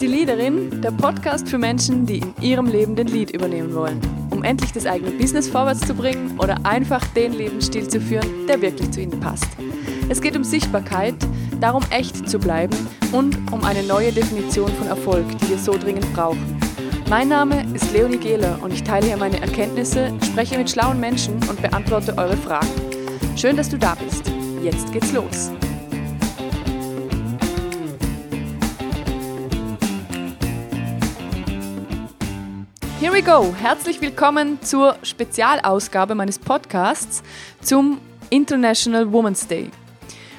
die Leaderin, der Podcast für Menschen, die in ihrem Leben den Lead übernehmen wollen, um endlich das eigene Business vorwärts zu bringen oder einfach den Lebensstil zu führen, der wirklich zu ihnen passt. Es geht um Sichtbarkeit, darum echt zu bleiben und um eine neue Definition von Erfolg, die wir so dringend brauchen. Mein Name ist Leonie Gehler und ich teile hier meine Erkenntnisse, spreche mit schlauen Menschen und beantworte eure Fragen. Schön, dass du da bist. Jetzt geht's los. Here we go. Herzlich willkommen zur Spezialausgabe meines Podcasts zum International Women's Day.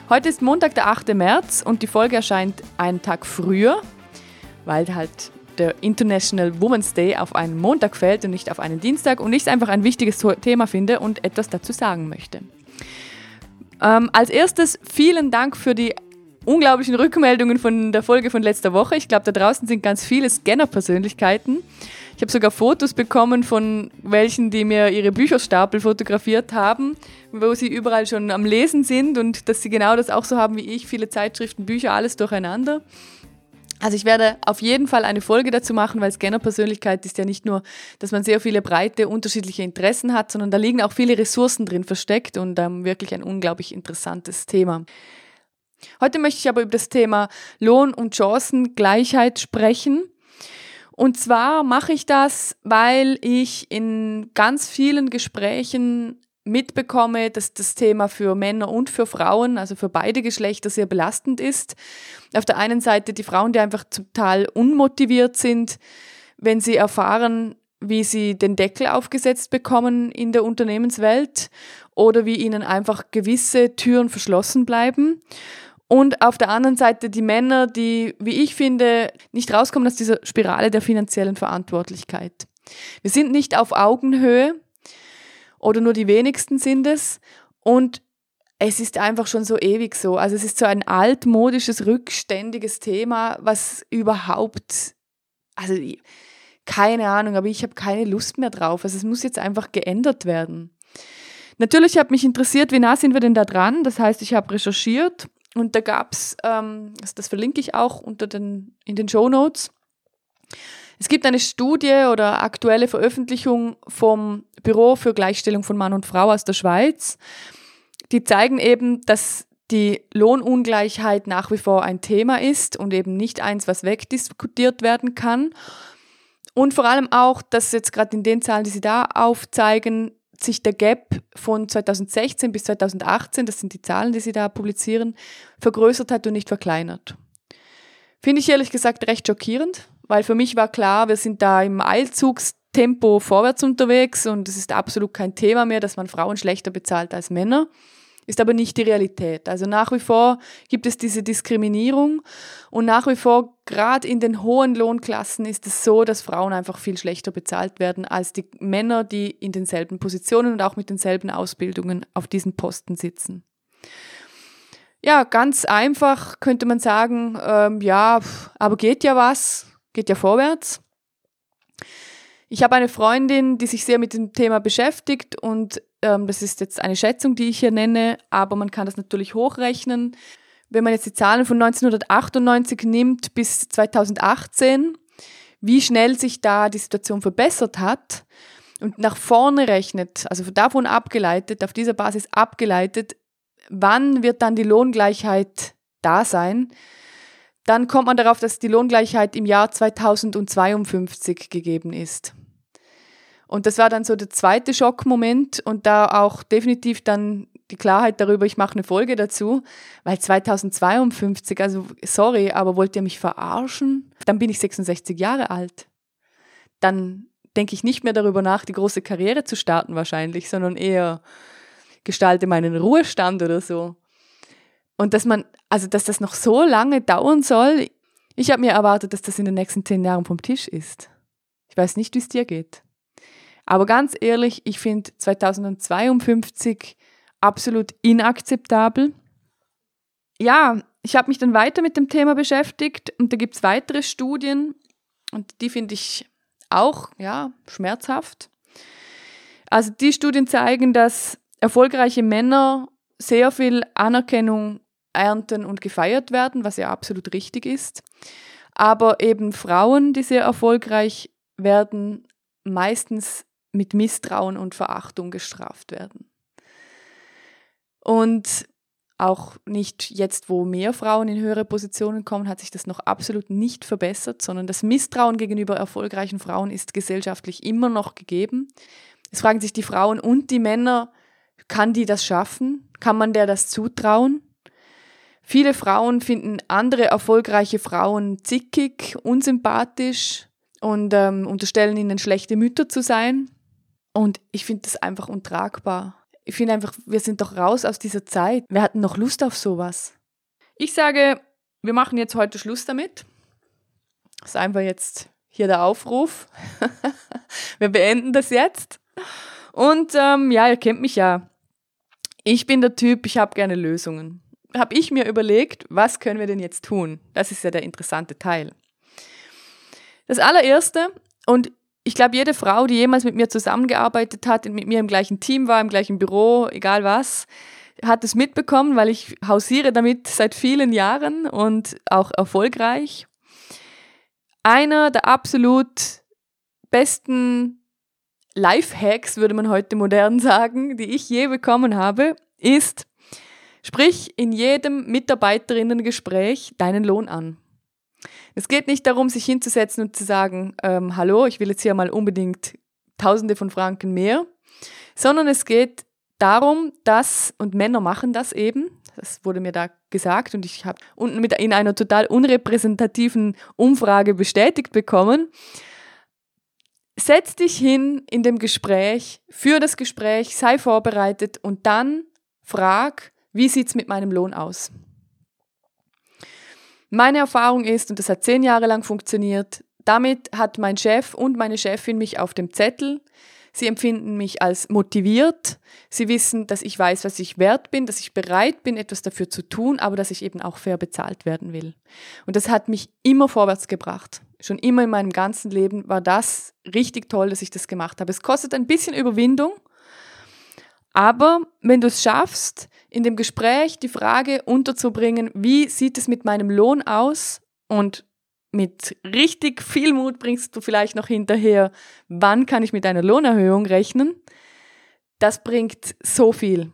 Heute ist Montag, der 8. März und die Folge erscheint einen Tag früher, weil halt der International Women's Day auf einen Montag fällt und nicht auf einen Dienstag und ich es einfach ein wichtiges Thema finde und etwas dazu sagen möchte. Ähm, als erstes vielen Dank für die unglaublichen Rückmeldungen von der Folge von letzter Woche. Ich glaube, da draußen sind ganz viele Scanner-Persönlichkeiten. Ich habe sogar Fotos bekommen von welchen, die mir ihre Bücherstapel fotografiert haben, wo sie überall schon am Lesen sind und dass sie genau das auch so haben wie ich, viele Zeitschriften, Bücher, alles durcheinander. Also ich werde auf jeden Fall eine Folge dazu machen, weil Scanner-Persönlichkeit ist ja nicht nur, dass man sehr viele breite, unterschiedliche Interessen hat, sondern da liegen auch viele Ressourcen drin versteckt und ähm, wirklich ein unglaublich interessantes Thema. Heute möchte ich aber über das Thema Lohn- und Chancengleichheit sprechen. Und zwar mache ich das, weil ich in ganz vielen Gesprächen mitbekomme, dass das Thema für Männer und für Frauen, also für beide Geschlechter, sehr belastend ist. Auf der einen Seite die Frauen, die einfach total unmotiviert sind, wenn sie erfahren, wie sie den Deckel aufgesetzt bekommen in der Unternehmenswelt oder wie ihnen einfach gewisse Türen verschlossen bleiben. Und auf der anderen Seite die Männer, die, wie ich finde, nicht rauskommen aus dieser Spirale der finanziellen Verantwortlichkeit. Wir sind nicht auf Augenhöhe oder nur die wenigsten sind es. Und es ist einfach schon so ewig so. Also es ist so ein altmodisches, rückständiges Thema, was überhaupt, also keine Ahnung, aber ich habe keine Lust mehr drauf. Also es muss jetzt einfach geändert werden. Natürlich hat mich interessiert, wie nah sind wir denn da dran. Das heißt, ich habe recherchiert und da gab es, ähm, also das verlinke ich auch unter den, in den Show Notes. Es gibt eine Studie oder aktuelle Veröffentlichung vom Büro für Gleichstellung von Mann und Frau aus der Schweiz. Die zeigen eben, dass die Lohnungleichheit nach wie vor ein Thema ist und eben nicht eins, was wegdiskutiert werden kann. Und vor allem auch, dass jetzt gerade in den Zahlen, die sie da aufzeigen, sich der Gap von 2016 bis 2018, das sind die Zahlen, die sie da publizieren, vergrößert hat und nicht verkleinert. Finde ich ehrlich gesagt recht schockierend, weil für mich war klar, wir sind da im Eilzugstempo vorwärts unterwegs und es ist absolut kein Thema mehr, dass man Frauen schlechter bezahlt als Männer ist aber nicht die Realität. Also nach wie vor gibt es diese Diskriminierung und nach wie vor, gerade in den hohen Lohnklassen, ist es so, dass Frauen einfach viel schlechter bezahlt werden als die Männer, die in denselben Positionen und auch mit denselben Ausbildungen auf diesen Posten sitzen. Ja, ganz einfach könnte man sagen, ähm, ja, aber geht ja was, geht ja vorwärts. Ich habe eine Freundin, die sich sehr mit dem Thema beschäftigt und ähm, das ist jetzt eine Schätzung, die ich hier nenne, aber man kann das natürlich hochrechnen. Wenn man jetzt die Zahlen von 1998 nimmt bis 2018, wie schnell sich da die Situation verbessert hat und nach vorne rechnet, also davon abgeleitet, auf dieser Basis abgeleitet, wann wird dann die Lohngleichheit da sein, dann kommt man darauf, dass die Lohngleichheit im Jahr 2052 gegeben ist. Und das war dann so der zweite Schockmoment und da auch definitiv dann die Klarheit darüber, ich mache eine Folge dazu, weil 2052, also sorry, aber wollt ihr mich verarschen? Dann bin ich 66 Jahre alt. Dann denke ich nicht mehr darüber nach, die große Karriere zu starten wahrscheinlich, sondern eher gestalte meinen Ruhestand oder so. Und dass man, also dass das noch so lange dauern soll, ich habe mir erwartet, dass das in den nächsten zehn Jahren vom Tisch ist. Ich weiß nicht, wie es dir geht. Aber ganz ehrlich, ich finde 2052 absolut inakzeptabel. Ja, ich habe mich dann weiter mit dem Thema beschäftigt und da gibt es weitere Studien und die finde ich auch ja, schmerzhaft. Also die Studien zeigen, dass erfolgreiche Männer sehr viel Anerkennung ernten und gefeiert werden, was ja absolut richtig ist. aber eben Frauen, die sehr erfolgreich werden, meistens mit Misstrauen und Verachtung gestraft werden. Und auch nicht jetzt, wo mehr Frauen in höhere Positionen kommen, hat sich das noch absolut nicht verbessert, sondern das Misstrauen gegenüber erfolgreichen Frauen ist gesellschaftlich immer noch gegeben. Es fragen sich die Frauen und die Männer, kann die das schaffen? Kann man der das zutrauen? Viele Frauen finden andere erfolgreiche Frauen zickig, unsympathisch und ähm, unterstellen ihnen schlechte Mütter zu sein. Und ich finde das einfach untragbar. Ich finde einfach, wir sind doch raus aus dieser Zeit. Wir hatten noch Lust auf sowas. Ich sage, wir machen jetzt heute Schluss damit. Das ist einfach jetzt hier der Aufruf. wir beenden das jetzt. Und ähm, ja, ihr kennt mich ja. Ich bin der Typ, ich habe gerne Lösungen. Habe ich mir überlegt, was können wir denn jetzt tun? Das ist ja der interessante Teil. Das allererste, und ich glaube, jede Frau, die jemals mit mir zusammengearbeitet hat, mit mir im gleichen Team war, im gleichen Büro, egal was, hat es mitbekommen, weil ich hausiere damit seit vielen Jahren und auch erfolgreich. Einer der absolut besten Lifehacks, würde man heute modern sagen, die ich je bekommen habe, ist, sprich in jedem Mitarbeiterinnengespräch deinen Lohn an. Es geht nicht darum, sich hinzusetzen und zu sagen, ähm, hallo, ich will jetzt hier mal unbedingt Tausende von Franken mehr, sondern es geht darum, dass, und Männer machen das eben, das wurde mir da gesagt und ich habe unten mit in einer total unrepräsentativen Umfrage bestätigt bekommen, setz dich hin in dem Gespräch, für das Gespräch, sei vorbereitet und dann frag, wie sieht es mit meinem Lohn aus? Meine Erfahrung ist, und das hat zehn Jahre lang funktioniert, damit hat mein Chef und meine Chefin mich auf dem Zettel. Sie empfinden mich als motiviert. Sie wissen, dass ich weiß, was ich wert bin, dass ich bereit bin, etwas dafür zu tun, aber dass ich eben auch fair bezahlt werden will. Und das hat mich immer vorwärts gebracht. Schon immer in meinem ganzen Leben war das richtig toll, dass ich das gemacht habe. Es kostet ein bisschen Überwindung, aber wenn du es schaffst, in dem Gespräch die Frage unterzubringen, wie sieht es mit meinem Lohn aus? Und mit richtig viel Mut bringst du vielleicht noch hinterher, wann kann ich mit einer Lohnerhöhung rechnen? Das bringt so viel.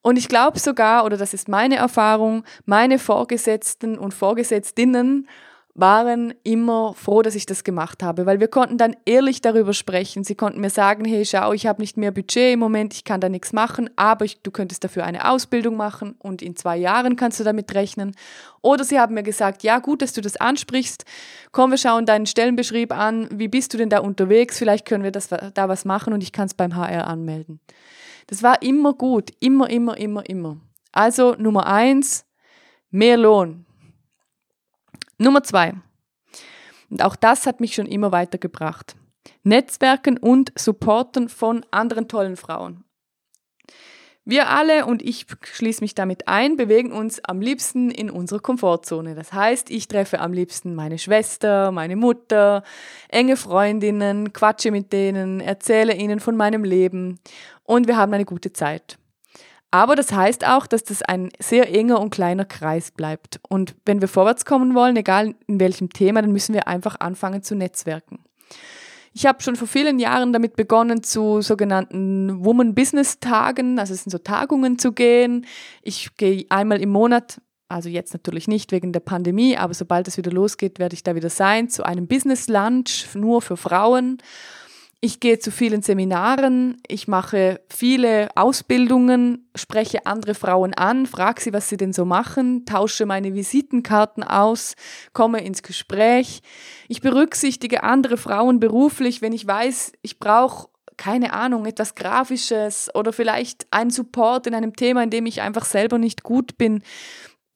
Und ich glaube sogar, oder das ist meine Erfahrung, meine Vorgesetzten und Vorgesetztinnen waren immer froh, dass ich das gemacht habe, weil wir konnten dann ehrlich darüber sprechen. Sie konnten mir sagen, hey, schau, ich habe nicht mehr Budget im Moment, ich kann da nichts machen, aber ich, du könntest dafür eine Ausbildung machen und in zwei Jahren kannst du damit rechnen. Oder sie haben mir gesagt, ja, gut, dass du das ansprichst. Komm, wir schauen deinen Stellenbeschrieb an. Wie bist du denn da unterwegs? Vielleicht können wir das, da was machen und ich kann es beim HR anmelden. Das war immer gut, immer, immer, immer, immer. Also Nummer eins, mehr Lohn. Nummer zwei. Und auch das hat mich schon immer weitergebracht. Netzwerken und Supporten von anderen tollen Frauen. Wir alle, und ich schließe mich damit ein, bewegen uns am liebsten in unserer Komfortzone. Das heißt, ich treffe am liebsten meine Schwester, meine Mutter, enge Freundinnen, quatsche mit denen, erzähle ihnen von meinem Leben und wir haben eine gute Zeit. Aber das heißt auch, dass das ein sehr enger und kleiner Kreis bleibt. Und wenn wir vorwärts kommen wollen, egal in welchem Thema, dann müssen wir einfach anfangen zu netzwerken. Ich habe schon vor vielen Jahren damit begonnen, zu sogenannten Woman Business Tagen, also es sind so Tagungen zu gehen. Ich gehe einmal im Monat, also jetzt natürlich nicht wegen der Pandemie, aber sobald es wieder losgeht, werde ich da wieder sein, zu einem Business Lunch nur für Frauen. Ich gehe zu vielen Seminaren, ich mache viele Ausbildungen, spreche andere Frauen an, frage sie, was sie denn so machen, tausche meine Visitenkarten aus, komme ins Gespräch. Ich berücksichtige andere Frauen beruflich, wenn ich weiß, ich brauche keine Ahnung, etwas Grafisches oder vielleicht einen Support in einem Thema, in dem ich einfach selber nicht gut bin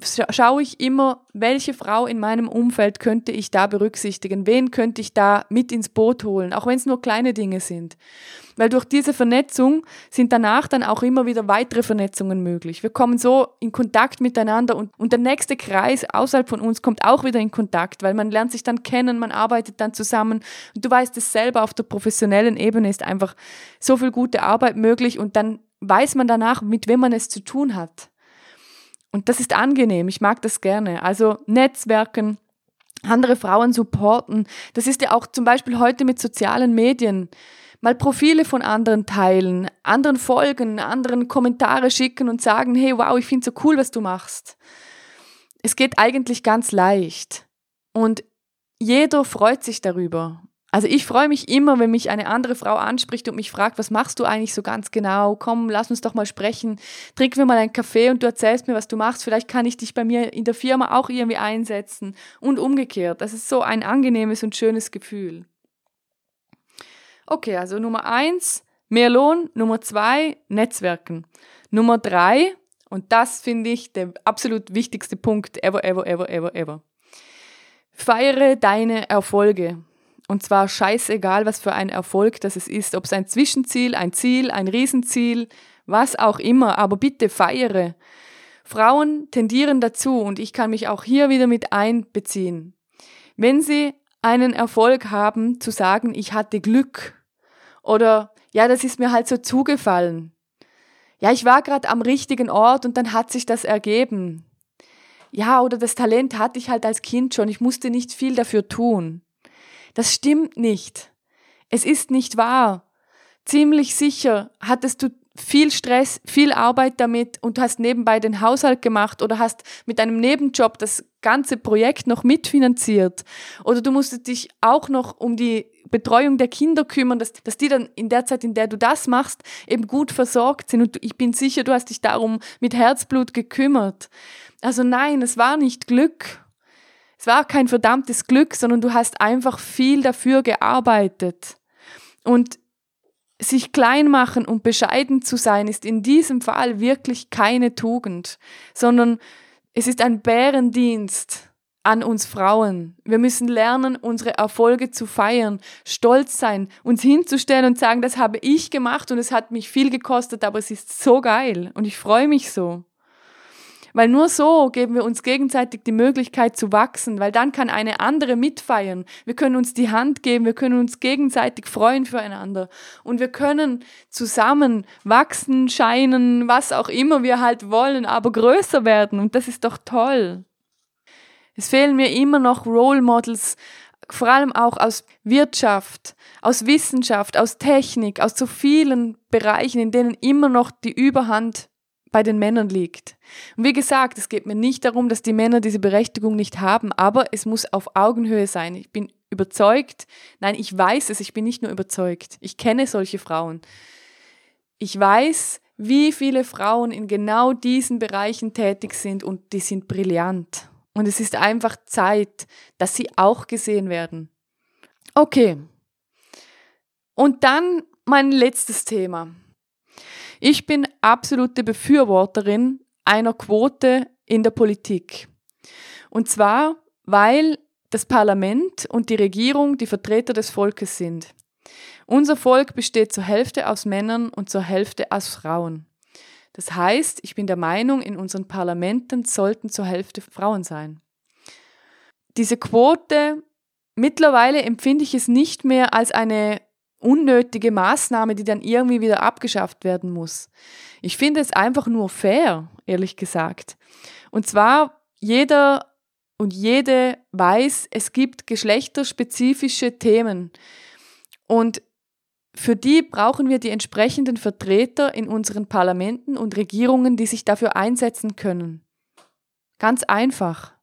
schaue ich immer, welche Frau in meinem Umfeld könnte ich da berücksichtigen, wen könnte ich da mit ins Boot holen, auch wenn es nur kleine Dinge sind. Weil durch diese Vernetzung sind danach dann auch immer wieder weitere Vernetzungen möglich. Wir kommen so in Kontakt miteinander und, und der nächste Kreis außerhalb von uns kommt auch wieder in Kontakt, weil man lernt sich dann kennen, man arbeitet dann zusammen und du weißt es selber, auf der professionellen Ebene ist einfach so viel gute Arbeit möglich und dann weiß man danach, mit wem man es zu tun hat. Und das ist angenehm, ich mag das gerne. Also Netzwerken, andere Frauen supporten. Das ist ja auch zum Beispiel heute mit sozialen Medien. Mal Profile von anderen teilen, anderen folgen, anderen Kommentare schicken und sagen, hey, wow, ich finde so cool, was du machst. Es geht eigentlich ganz leicht. Und jeder freut sich darüber. Also ich freue mich immer, wenn mich eine andere Frau anspricht und mich fragt, was machst du eigentlich so ganz genau? Komm, lass uns doch mal sprechen. Trinken wir mal einen Kaffee und du erzählst mir, was du machst. Vielleicht kann ich dich bei mir in der Firma auch irgendwie einsetzen und umgekehrt. Das ist so ein angenehmes und schönes Gefühl. Okay, also Nummer eins, mehr Lohn. Nummer zwei, Netzwerken. Nummer drei, und das finde ich der absolut wichtigste Punkt ever, ever, ever, ever, ever. Feiere deine Erfolge. Und zwar scheißegal, was für ein Erfolg das es ist. Ob es ein Zwischenziel, ein Ziel, ein Riesenziel, was auch immer. Aber bitte feiere. Frauen tendieren dazu, und ich kann mich auch hier wieder mit einbeziehen. Wenn sie einen Erfolg haben, zu sagen, ich hatte Glück. Oder ja, das ist mir halt so zugefallen. Ja, ich war gerade am richtigen Ort und dann hat sich das ergeben. Ja, oder das Talent hatte ich halt als Kind schon, ich musste nicht viel dafür tun. Das stimmt nicht. Es ist nicht wahr. Ziemlich sicher hattest du viel Stress, viel Arbeit damit und hast nebenbei den Haushalt gemacht oder hast mit deinem Nebenjob das ganze Projekt noch mitfinanziert. Oder du musstest dich auch noch um die Betreuung der Kinder kümmern, dass, dass die dann in der Zeit, in der du das machst, eben gut versorgt sind. Und ich bin sicher, du hast dich darum mit Herzblut gekümmert. Also nein, es war nicht Glück. Es war kein verdammtes Glück, sondern du hast einfach viel dafür gearbeitet. Und sich klein machen und bescheiden zu sein, ist in diesem Fall wirklich keine Tugend, sondern es ist ein Bärendienst an uns Frauen. Wir müssen lernen, unsere Erfolge zu feiern, stolz sein, uns hinzustellen und sagen, das habe ich gemacht und es hat mich viel gekostet, aber es ist so geil und ich freue mich so. Weil nur so geben wir uns gegenseitig die Möglichkeit zu wachsen, weil dann kann eine andere mitfeiern. Wir können uns die Hand geben, wir können uns gegenseitig freuen füreinander und wir können zusammen wachsen, scheinen, was auch immer wir halt wollen, aber größer werden und das ist doch toll. Es fehlen mir immer noch Role Models, vor allem auch aus Wirtschaft, aus Wissenschaft, aus Technik, aus so vielen Bereichen, in denen immer noch die Überhand bei den Männern liegt. Und wie gesagt, es geht mir nicht darum, dass die Männer diese Berechtigung nicht haben, aber es muss auf Augenhöhe sein. Ich bin überzeugt, nein, ich weiß es, ich bin nicht nur überzeugt, ich kenne solche Frauen. Ich weiß, wie viele Frauen in genau diesen Bereichen tätig sind und die sind brillant. Und es ist einfach Zeit, dass sie auch gesehen werden. Okay. Und dann mein letztes Thema. Ich bin absolute Befürworterin einer Quote in der Politik. Und zwar, weil das Parlament und die Regierung die Vertreter des Volkes sind. Unser Volk besteht zur Hälfte aus Männern und zur Hälfte aus Frauen. Das heißt, ich bin der Meinung, in unseren Parlamenten sollten zur Hälfte Frauen sein. Diese Quote, mittlerweile empfinde ich es nicht mehr als eine unnötige Maßnahme, die dann irgendwie wieder abgeschafft werden muss. Ich finde es einfach nur fair, ehrlich gesagt. Und zwar jeder und jede weiß, es gibt geschlechterspezifische Themen. Und für die brauchen wir die entsprechenden Vertreter in unseren Parlamenten und Regierungen, die sich dafür einsetzen können. Ganz einfach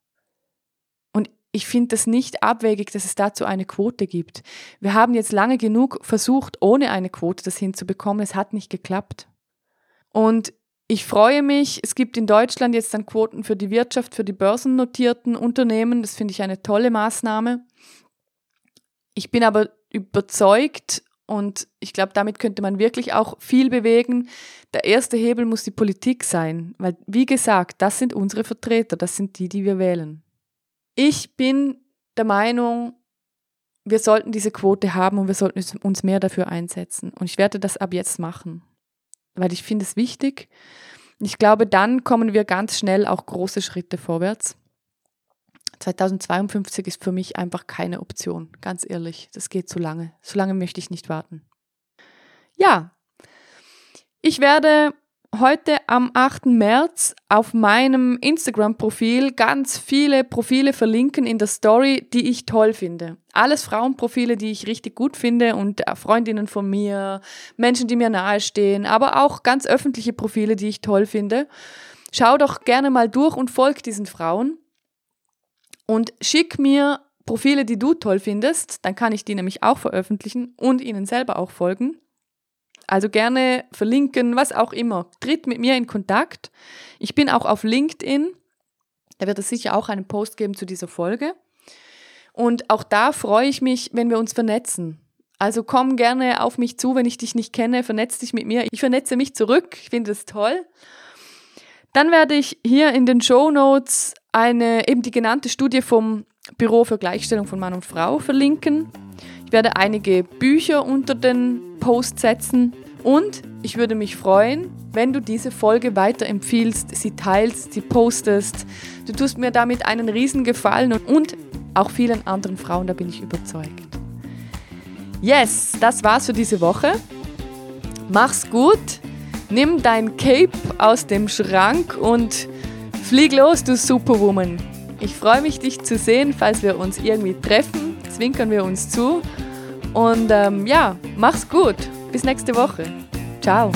ich finde das nicht abwegig, dass es dazu eine Quote gibt. Wir haben jetzt lange genug versucht, ohne eine Quote das hinzubekommen. Es hat nicht geklappt. Und ich freue mich, es gibt in Deutschland jetzt dann Quoten für die Wirtschaft, für die börsennotierten Unternehmen. Das finde ich eine tolle Maßnahme. Ich bin aber überzeugt und ich glaube, damit könnte man wirklich auch viel bewegen. Der erste Hebel muss die Politik sein, weil, wie gesagt, das sind unsere Vertreter, das sind die, die wir wählen. Ich bin der Meinung, wir sollten diese Quote haben und wir sollten uns mehr dafür einsetzen. Und ich werde das ab jetzt machen, weil ich finde es wichtig. Ich glaube, dann kommen wir ganz schnell auch große Schritte vorwärts. 2052 ist für mich einfach keine Option, ganz ehrlich. Das geht zu lange. So lange möchte ich nicht warten. Ja, ich werde heute am 8. März auf meinem Instagram-Profil ganz viele Profile verlinken in der Story, die ich toll finde. Alles Frauenprofile, die ich richtig gut finde und äh, Freundinnen von mir, Menschen, die mir nahestehen, aber auch ganz öffentliche Profile, die ich toll finde. Schau doch gerne mal durch und folg diesen Frauen und schick mir Profile, die du toll findest, dann kann ich die nämlich auch veröffentlichen und ihnen selber auch folgen. Also gerne verlinken, was auch immer. Tritt mit mir in Kontakt. Ich bin auch auf LinkedIn. Da wird es sicher auch einen Post geben zu dieser Folge. Und auch da freue ich mich, wenn wir uns vernetzen. Also komm gerne auf mich zu, wenn ich dich nicht kenne, vernetz dich mit mir. Ich vernetze mich zurück. Ich finde es toll. Dann werde ich hier in den Show Notes eine eben die genannte Studie vom Büro für Gleichstellung von Mann und Frau verlinken. Ich werde einige Bücher unter den Post setzen und ich würde mich freuen, wenn du diese Folge weiterempfiehlst, sie teilst, sie postest. Du tust mir damit einen riesen Gefallen und auch vielen anderen Frauen, da bin ich überzeugt. Yes, das war's für diese Woche. Mach's gut. Nimm dein Cape aus dem Schrank und flieg los, du Superwoman. Ich freue mich, dich zu sehen, falls wir uns irgendwie treffen zwinkern wir uns zu. Und ähm, ja, mach's gut. Bis nächste Woche. Ciao.